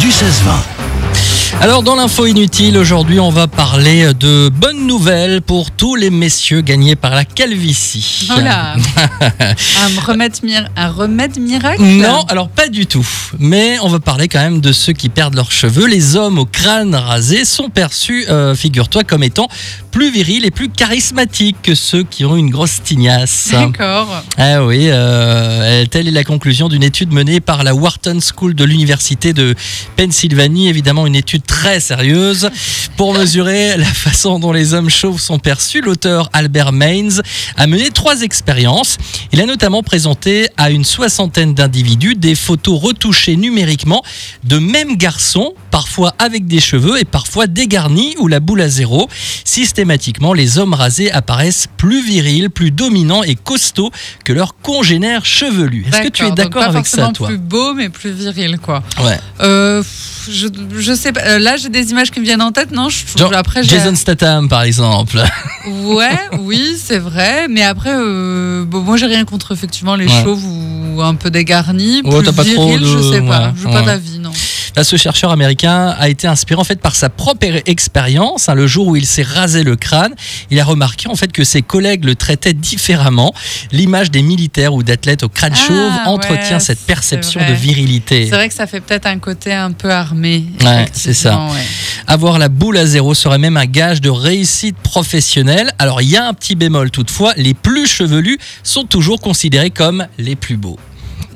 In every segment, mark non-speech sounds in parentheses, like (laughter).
du 16-20. Alors dans l'info inutile, aujourd'hui on va parler de bonnes nouvelles pour tous les messieurs gagnés par la calvitie. Voilà. un, remède un remède miracle Non, alors pas du tout. Mais on va parler quand même de ceux qui perdent leurs cheveux. Les hommes au crâne rasé sont perçus, euh, figure-toi, comme étant plus virils et plus charismatiques que ceux qui ont une grosse tignasse. D'accord. Ah oui, euh, telle est la conclusion d'une étude menée par la Wharton School de l'Université de Pennsylvanie. Évidemment, une étude très sérieuse. Pour mesurer la façon dont les hommes chauves sont perçus, l'auteur Albert Mainz a mené trois expériences. Il a notamment présenté à une soixantaine d'individus des photos retouchées numériquement de mêmes garçons, parfois avec des cheveux et parfois dégarnis ou la boule à zéro. Systématiquement, les hommes rasés apparaissent plus virils, plus dominants et costauds que leurs congénères chevelus. Est-ce que tu es d'accord avec ça, toi? Plus beau, mais plus viril, quoi. Ouais. Euh, je, je sais pas. Euh, là, j'ai des images qui me viennent en tête, non je, après, Jason Statham, par exemple. (laughs) Ouais, oui, c'est vrai. Mais après, euh, bon, moi, j'ai rien contre effectivement les chauves ou un peu dégarnis. Ouais, plus pas trop de... je sais pas. Je n'ai pas d'avis, non. Là, ce chercheur américain a été inspiré en fait par sa propre expérience. Hein, le jour où il s'est rasé le crâne, il a remarqué en fait que ses collègues le traitaient différemment. L'image des militaires ou d'athlètes au crâne ah, chauve entretient cette perception de virilité. C'est vrai que ça fait peut-être un côté un peu armé. Ouais, c'est ça. Avoir la boule à zéro serait même un gage de réussite professionnelle. Alors, il y a un petit bémol toutefois, les plus chevelus sont toujours considérés comme les plus beaux.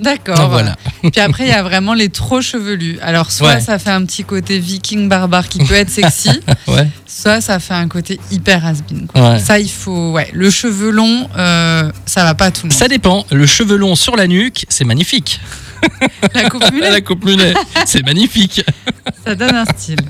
D'accord. Voilà. Puis après, il y a vraiment les trop chevelus. Alors, soit ça fait un petit côté viking barbare qui peut être sexy, (laughs) soit ça fait un côté hyper has Ça, il faut. Ouais, le cheveu long, euh, ça va pas tout le monde. Ça dépend. Le cheveu long sur la nuque, c'est magnifique. (laughs) La coupe (laughs) mulet. la coupe mulet, c'est magnifique. Ça donne un style.